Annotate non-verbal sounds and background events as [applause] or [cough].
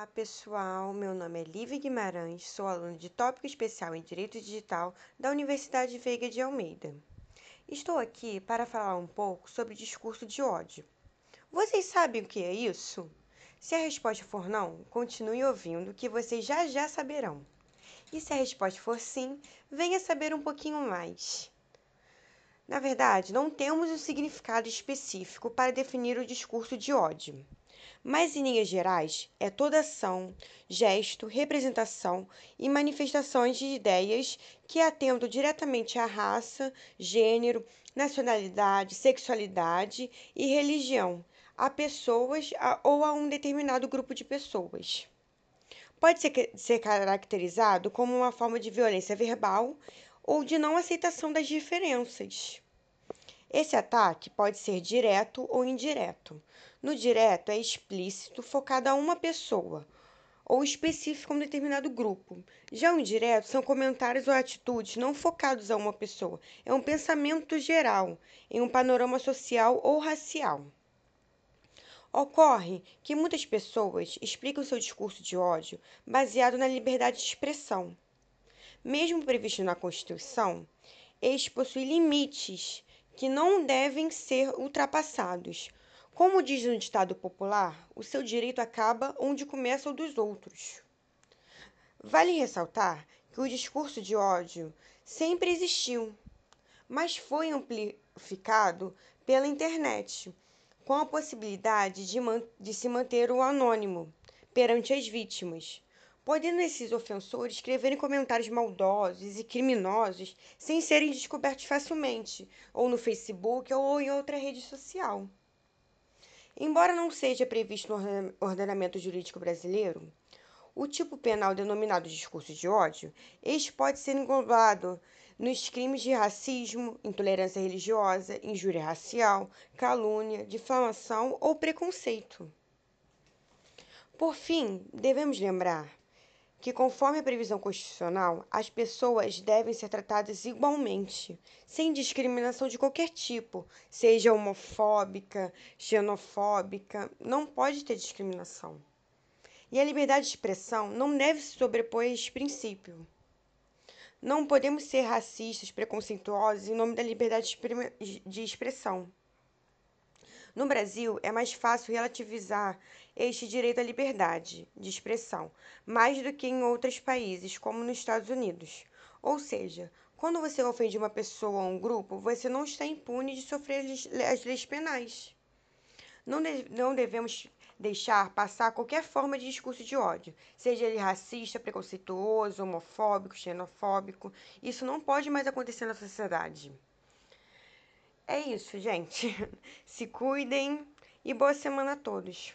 Olá pessoal, meu nome é Lívia Guimarães, sou aluna de Tópico Especial em Direito Digital da Universidade Veiga de Almeida. Estou aqui para falar um pouco sobre discurso de ódio. Vocês sabem o que é isso? Se a resposta for não, continue ouvindo que vocês já já saberão. E se a resposta for sim, venha saber um pouquinho mais. Na verdade, não temos um significado específico para definir o discurso de ódio mas em linhas gerais é toda ação, gesto, representação e manifestações de ideias que atentam diretamente à raça, gênero, nacionalidade, sexualidade e religião, a pessoas ou a um determinado grupo de pessoas. Pode ser, ser caracterizado como uma forma de violência verbal ou de não aceitação das diferenças. Esse ataque pode ser direto ou indireto. No direto, é explícito, focado a uma pessoa ou específico a um determinado grupo. Já o indireto são comentários ou atitudes não focados a uma pessoa, é um pensamento geral, em um panorama social ou racial. Ocorre que muitas pessoas explicam seu discurso de ódio baseado na liberdade de expressão. Mesmo previsto na Constituição, este possui limites que não devem ser ultrapassados. Como diz no ditado popular, o seu direito acaba onde começa o dos outros. Vale ressaltar que o discurso de ódio sempre existiu, mas foi amplificado pela internet, com a possibilidade de, de se manter o anônimo perante as vítimas podendo esses ofensores escreverem comentários maldosos e criminosos sem serem descobertos facilmente, ou no Facebook ou em outra rede social. Embora não seja previsto no ordenamento jurídico brasileiro, o tipo penal denominado discurso de ódio, este pode ser englobado nos crimes de racismo, intolerância religiosa, injúria racial, calúnia, difamação ou preconceito. Por fim, devemos lembrar que, conforme a previsão constitucional, as pessoas devem ser tratadas igualmente, sem discriminação de qualquer tipo, seja homofóbica, xenofóbica, não pode ter discriminação. E a liberdade de expressão não deve se sobrepor a este princípio. Não podemos ser racistas, preconceituosos em nome da liberdade de expressão. No Brasil, é mais fácil relativizar este direito à liberdade de expressão, mais do que em outros países, como nos Estados Unidos. Ou seja, quando você ofende uma pessoa ou um grupo, você não está impune de sofrer as leis penais. Não, de não devemos deixar passar qualquer forma de discurso de ódio, seja ele racista, preconceituoso, homofóbico, xenofóbico. Isso não pode mais acontecer na sociedade. É isso, gente. [laughs] Se cuidem e boa semana a todos.